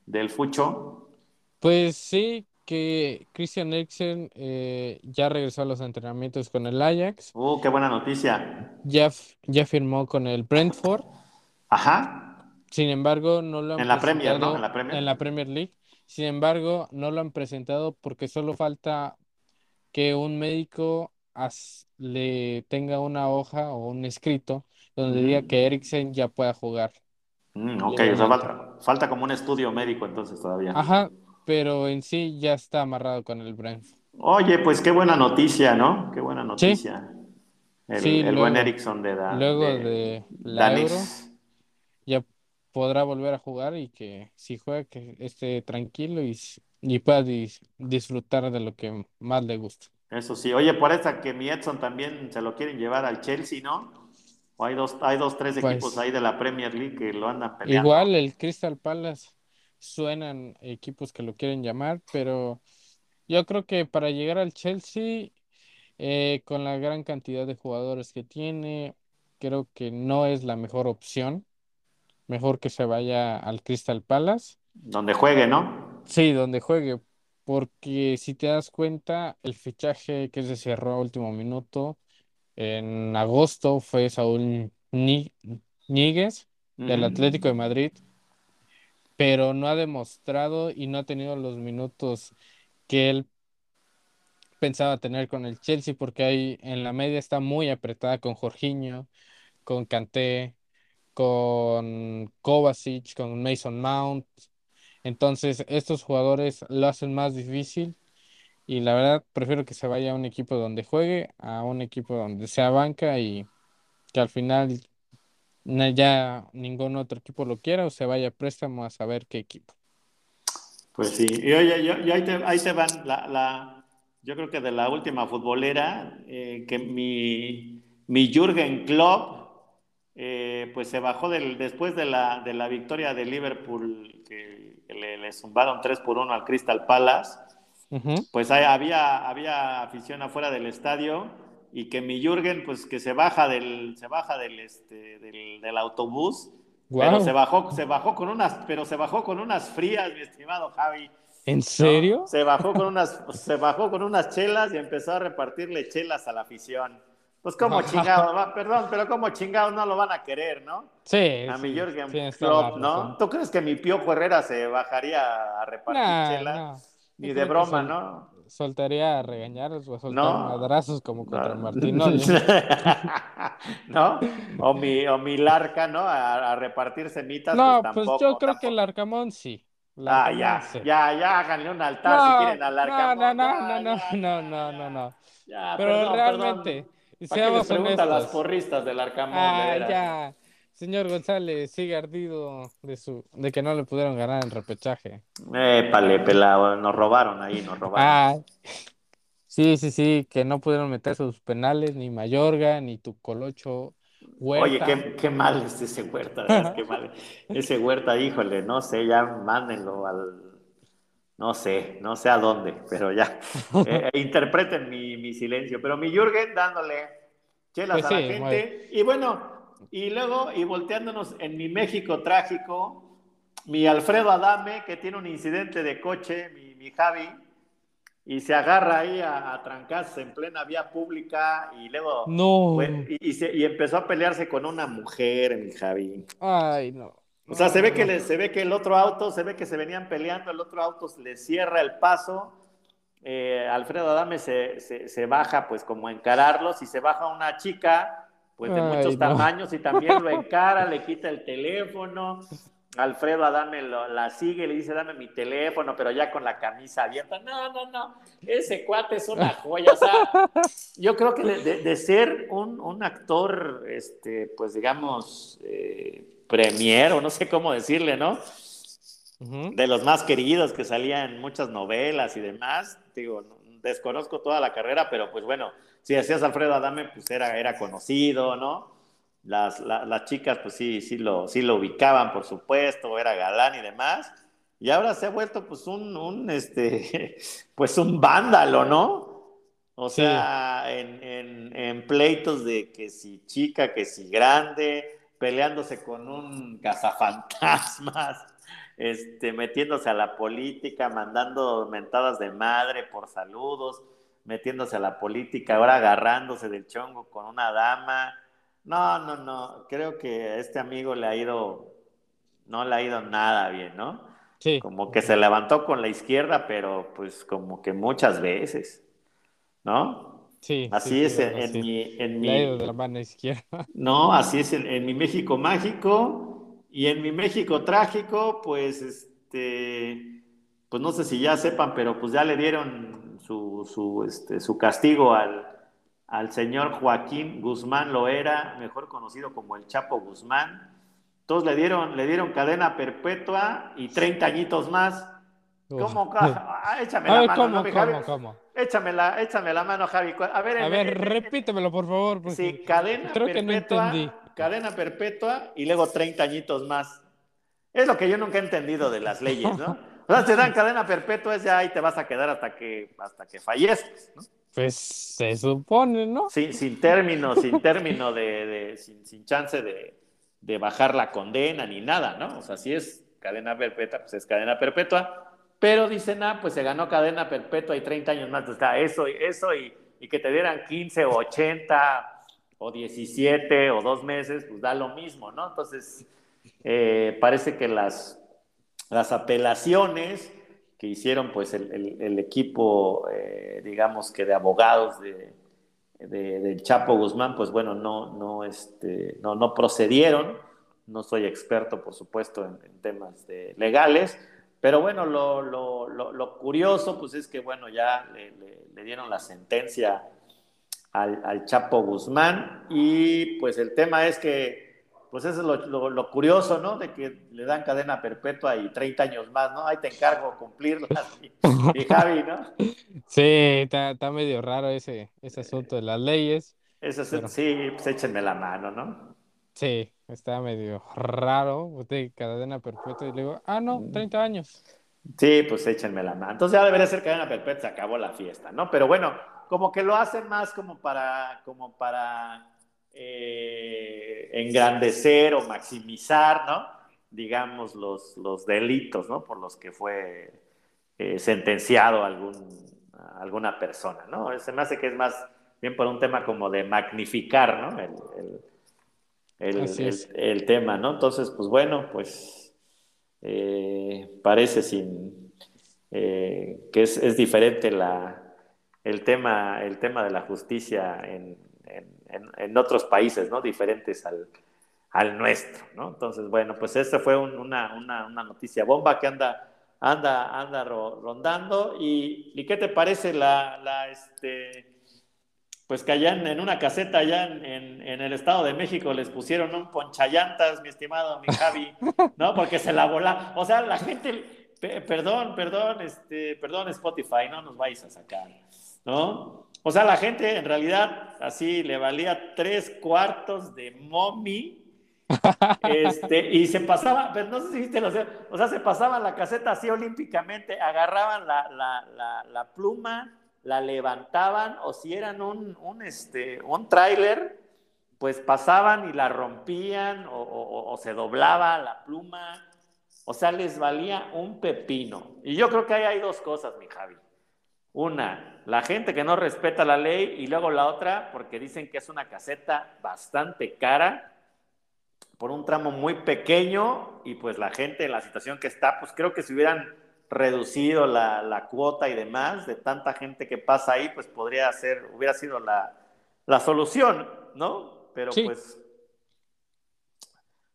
del Fucho? Pues sí, que Christian Eriksen eh, ya regresó a los entrenamientos con el Ajax. ¡Uh, qué buena noticia! Ya, ya firmó con el Brentford. Ajá. Sin embargo, no lo han En la Premier, ¿no? En la Premier. En la Premier League. Sin embargo, no lo han presentado porque solo falta que un médico le tenga una hoja o un escrito donde diga que Eriksen ya pueda jugar. Mm, ok, o sea, falta, falta como un estudio médico entonces todavía. Ajá, pero en sí ya está amarrado con el Brentford. Oye, pues qué buena noticia, ¿no? Qué buena noticia. El, buen Ericsson de, da, luego de, la Euro ya podrá volver a jugar y que si juega que esté tranquilo y, y pueda disfrutar de lo que más le gusta. Eso sí. Oye, por esa que mi Edson también se lo quieren llevar al Chelsea, ¿no? O hay dos, hay dos, tres pues equipos ahí de la Premier League que lo andan peleando. Igual el Crystal Palace suenan equipos que lo quieren llamar, pero yo creo que para llegar al Chelsea, eh, con la gran cantidad de jugadores que tiene, creo que no es la mejor opción. Mejor que se vaya al Crystal Palace. Donde juegue, ¿no? Sí, donde juegue. Porque si te das cuenta, el fichaje que se cerró a último minuto en agosto fue Saúl Níguez del Atlético de Madrid pero no ha demostrado y no ha tenido los minutos que él pensaba tener con el Chelsea, porque ahí en la media está muy apretada con Jorginho, con Kanté, con Kovacic, con Mason Mount. Entonces, estos jugadores lo hacen más difícil y la verdad prefiero que se vaya a un equipo donde juegue, a un equipo donde sea banca y que al final ya ningún otro equipo lo quiera o se vaya a préstamo a saber qué equipo. Pues sí, y oye, yo, ahí, te, ahí, te, van la, la, yo creo que de la última futbolera, eh, que mi, mi Jürgen Klopp, eh, pues se bajó del, después de la, de la victoria de Liverpool, que le, le zumbaron 3 por 1 al Crystal Palace, pues había, había afición afuera del estadio y que mi Jürgen, pues que se baja del, se baja del, este, del, autobús, pero se bajó, se bajó con unas, pero se bajó con unas frías, mi estimado Javi. ¿En serio? Se bajó con unas, se bajó con unas chelas y empezó a repartirle chelas a la afición. Pues como chingado, perdón, pero como chingado no lo van a querer, ¿no? Sí. A mi Jürgen ¿no? ¿Tú crees que mi Pío Herrera se bajaría a repartir chelas? Ni de broma, ¿no? Soltaría a regañar o a soltar madrazos como contra no. Martín. ¿No? O mi, o mi larca, ¿no? A, repartir semitas. No, pues, pues yo creo que el arcamón sí. ah, ya, ya, ya, háganle un altar si quieren al arcamón. No, no, no, no, no, no, no, no, Pero realmente, seamos honestos. las porristas del arcamón? Ah, ya. Señor González, sigue ardido de su de que no le pudieron ganar en repechaje. Épale, pelado, nos robaron ahí, nos robaron. Ah, sí, sí, sí, que no pudieron meter sus penales, ni Mayorga, ni tu Colocho Huerta. Oye, qué, qué mal es ese Huerta, ¿verdad? qué mal. Ese Huerta, híjole, no sé, ya mándenlo al. No sé, no sé a dónde, pero ya. Eh, interpreten mi, mi, silencio. Pero mi Jürgen dándole chelas pues a la gente. Y bueno, y luego, y volteándonos en mi México trágico, mi Alfredo Adame, que tiene un incidente de coche, mi, mi Javi, y se agarra ahí a, trancarse en plena vía pública y luego no. y, y, empezó a pelearse con una mujer, mi Javi. Ay, no. O sea, se ve que se ve que el otro auto, se ve que se venían peleando, el otro auto le cierra el paso. Eh, Alfredo Adame se, se, se, baja pues como a encararlos y se baja una chica pues de muchos tamaños y también lo encara, le quita el teléfono. Alfredo Adame la sigue, le dice, dame mi teléfono, pero ya con la camisa abierta. No, no, no, ese cuate es una joya. O sea, yo creo que de, ser un, actor, este, pues digamos, eh, premier, o no sé cómo decirle, ¿no? De los más queridos que salían en muchas novelas y demás. Digo, desconozco toda la carrera, pero pues bueno, si hacías Alfredo Adame, pues era, era conocido, ¿no? Las, las chicas, pues sí, sí lo, sí lo ubicaban, por supuesto, era galán y demás. Y ahora se ha vuelto, pues, un, un este, pues, un vándalo, ¿no? O sea, en, en, en, pleitos de que si chica, que si grande, peleándose con un cazafantasmas, este, metiéndose a la política, mandando mentadas de madre por saludos, metiéndose a la política, ahora agarrándose del chongo con una dama. No, no, no, creo que a este amigo le ha ido, no le ha ido nada bien, ¿no? Sí. Como que se levantó con la izquierda, pero pues como que muchas veces, ¿no? Sí. Así es en, mi... En mi de la mano izquierda. No, así es en, mi México mágico y en mi México trágico, pues este, pues no sé si ya sepan, pero pues ya le dieron su, su, este, su castigo al, al señor Joaquín Guzmán Loera, mejor conocido como el Chapo Guzmán. Todos le dieron, le dieron cadena perpetua y 30 añitos más. ¿Cómo? Ah, échame la mano, ¿cómo, cómo, Échame la, échame la mano, Javi. A ver, a ver repítemelo, por favor. Sí, cadena creo perpetua. Que no entendí. Cadena perpetua y luego 30 añitos más. Es lo que yo nunca he entendido de las leyes, ¿no? O sea, te dan cadena perpetua, es ya ahí te vas a quedar hasta que, hasta que fallezcas, ¿no? Pues se supone, ¿no? Sí, sin término, sin término de, de sin, sin, chance de, de, bajar la condena ni nada, ¿no? O sea, si es cadena perpetua, pues es cadena perpetua. Pero dicen, ah, pues se ganó cadena perpetua y 30 años más. Está eso, eso y, y que te dieran 15 o 80 o 17 o dos meses, pues da lo mismo, ¿no? Entonces, eh, parece que las, las apelaciones que hicieron pues el, equipo, eh, digamos que de abogados de, del Chapo Guzmán, pues bueno, no, no, este, no, no procedieron. No soy experto, por supuesto, en, temas legales, pero bueno, lo, lo, lo, curioso pues es que bueno, ya le, le, dieron la sentencia al, al, Chapo Guzmán y pues el tema es que pues eso es lo, curioso, ¿no? De que le dan cadena perpetua y 30 años más, ¿no? Ahí te encargo cumplirla, y, Javi, ¿no? Sí, está, medio raro ese, ese asunto de las leyes. Eso Sí, pues échenme la mano, ¿no? Sí, está medio raro, usted cadena perpetua y le digo, ah, no, 30 mm. años. Sí, pues échenme la mano. Entonces ya debería ser cadena perpetua, se acabó la fiesta, ¿no? Pero bueno, como que lo hacen más como para, como para eh, engrandecer o maximizar, ¿no? Digamos, los, los delitos, ¿no? Por los que fue eh, sentenciado algún, alguna persona, ¿no? Se me hace que es más bien por un tema como de magnificar, ¿no? El, el, tema, ¿no? Entonces, pues bueno, pues eh, parece sin que es, es diferente la, el, tema, el tema de la justicia en, en, otros países, ¿no? Diferentes al, al, nuestro, ¿no? Entonces, bueno, pues esta fue una, una, una, noticia bomba que anda, anda, anda rondando. Y, ¿Y, qué te parece la, la este, pues que allá en, una caseta allá en, en, el Estado de México les pusieron un ponchallantas, mi estimado, mi Javi, ¿no? Porque se la volá. O sea, la gente, perdón, perdón, este, perdón Spotify, no nos vais a sacar, ¿no? O sea, la gente en realidad así le valía tres cuartos de mommy. Este, y se pasaba, pero no sé si viste, o sea, se pasaban la caseta así olímpicamente, agarraban la, la, la, pluma, la levantaban, o si eran un, un, este, un tráiler, pues pasaban y la rompían, o, o se doblaba la pluma, o sea, les valía un pepino. Y yo creo que ahí hay dos cosas, mi Javi. Una, la gente que no respeta la ley y luego la otra, porque dicen que es una caseta bastante cara por un tramo muy pequeño y pues la gente en la situación que está, pues creo que si hubieran reducido la, cuota y demás de tanta gente que pasa ahí, pues podría ser, hubiera sido la, solución, ¿no? Pero pues,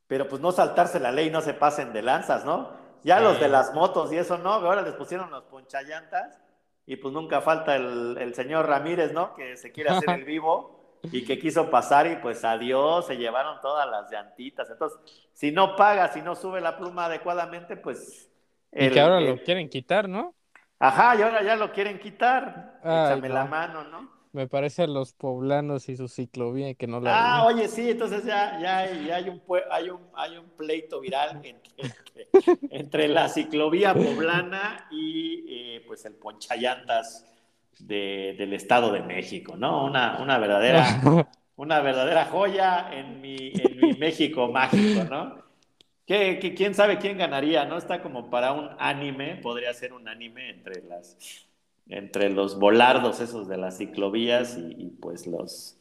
pero pues no saltarse la ley, no se pasen de lanzas, ¿no? Ya los de las motos y eso no, ahora les pusieron los ponchallantas y pues nunca falta el, señor Ramírez, ¿no? Que se quiere hacer el vivo y que quiso pasar y pues adiós, se llevaron todas las llantitas. Entonces, si no paga, si no sube la pluma adecuadamente, pues... y que ahora lo quieren quitar, ¿no? Ajá, y ahora ya lo quieren quitar. Échame la mano, ¿no? Me parece los poblanos y su ciclovía que no la. Ah, oye, sí, entonces ya, ya, hay, un, hay, un, hay un pleito viral entre, la ciclovía poblana y eh, pues el ponchallantas de, del Estado de México, ¿no? Una, una verdadera, una verdadera joya en mi, en mi México mágico, ¿no? ¿Qué, quién sabe quién ganaría? ¿No? Está como para un anime, podría ser un anime entre las entre los volardos esos de las ciclovías y, pues los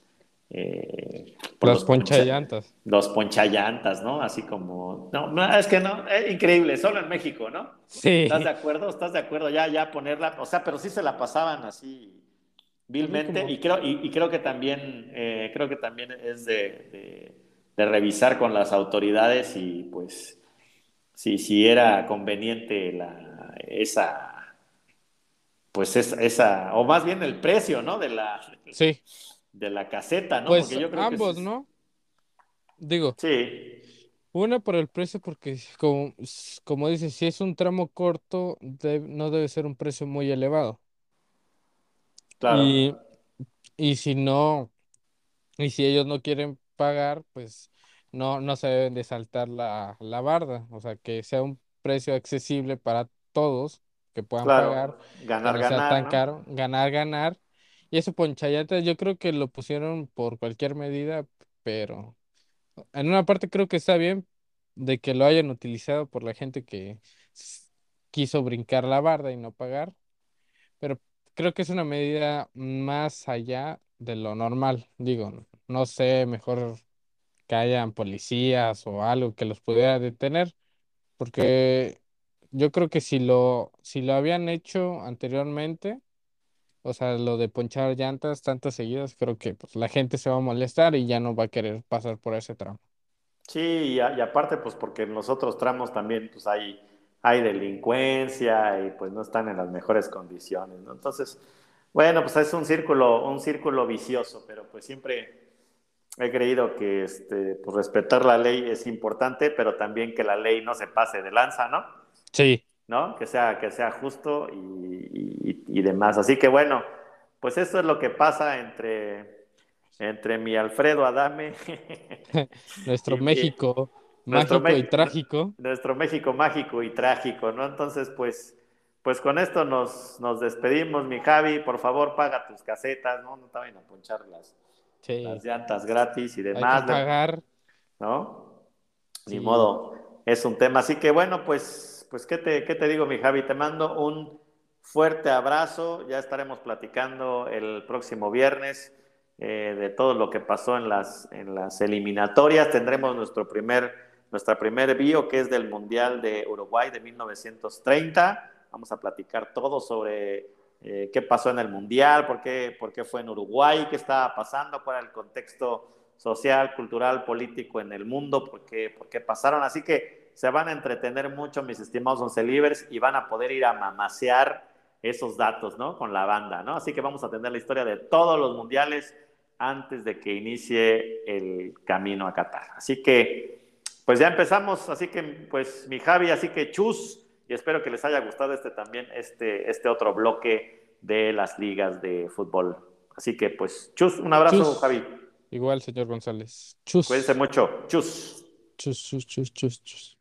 eh, los, los ponchallantas. los ponchallantas, ¿no? Así como, no, es que no, es increíble, solo en México, ¿no? Sí. ¿Estás de acuerdo? ¿Estás de acuerdo? Ya, ya ponerla, o sea, pero sí se la pasaban así vilmente y creo, y, creo que también, eh, creo que también es de, revisar con las autoridades y pues si, si era conveniente la, esa, pues esa, o más bien el precio, ¿no? De la, sí. de la caseta, ¿no? Pues ambos, ¿no? Digo. Sí. Una por el precio, porque como, como dices, si es un tramo corto, no debe ser un precio muy elevado. Y, y si no, y si ellos no quieren pagar, pues no, no se deben de saltar la, la barda. O sea, que sea un precio accesible para todos que puedan pagar. Ganar, ganar. tan caro. Ganar, ganar. Y eso Ponchayatas yo creo que lo pusieron por cualquier medida, pero en una parte creo que está bien de que lo hayan utilizado por la gente que quiso brincar la barda y no pagar, pero creo que es una medida más allá de lo normal. Digo, no sé, mejor que hayan policías o algo que los pudiera detener, porque yo creo que si lo, si lo habían hecho anteriormente, o sea, lo de ponchar llantas tantas seguidas, creo que pues, la gente se va a molestar y ya no va a querer pasar por ese tramo. Sí, y, aparte, pues porque en los otros tramos también pues hay hay delincuencia y pues no están en las mejores condiciones, ¿no? Entonces, bueno, pues es un círculo, un círculo vicioso, pero pues siempre he creído que este, pues respetar la ley es importante, pero también que la ley no se pase de lanza, ¿no? Sí. ¿No? Que sea, que sea justo y, y demás. Así que bueno, pues esto es lo que pasa entre, entre mi Alfredo Adame. Nuestro México Mágico y trágico. Nuestro México mágico y trágico, ¿no? Entonces, pues, pues con esto nos, nos despedimos, mi Javi. Por favor, paga tus casetas, ¿no? No te vayan a ponchar las, las llantas gratis y demás. Hay que pagar. ¿No? Ni modo. Es un tema. Así que bueno, pues, pues ¿qué, te, ¿qué te digo, mi Javi? Te mando un fuerte abrazo. Ya estaremos platicando el próximo viernes. Eh, de todo lo que pasó en las, en las eliminatorias. Tendremos nuestro primer nuestra primer bio, que es del Mundial de Uruguay de 1930. Vamos a platicar todo sobre eh, qué pasó en el Mundial, por qué, por qué fue en Uruguay, qué estaba pasando, cuál era el contexto social, cultural, político en el mundo, por qué, por qué pasaron. Así que se van a entretener mucho, mis estimados once libres, y van a poder ir a mamasear esos datos, ¿no? Con la banda, ¿no? Así que vamos a tener la historia de todos los mundiales antes de que inicie el camino a Qatar. Así que pues ya empezamos, así que pues mi Javi, así que chus, y espero que les haya gustado este también, este, este otro bloque de las ligas de fútbol. Así que pues chus, un abrazo Javi. Igual, señor González. Chus. Cuídense mucho. Chus. Chus, chus, chus, chus, chus.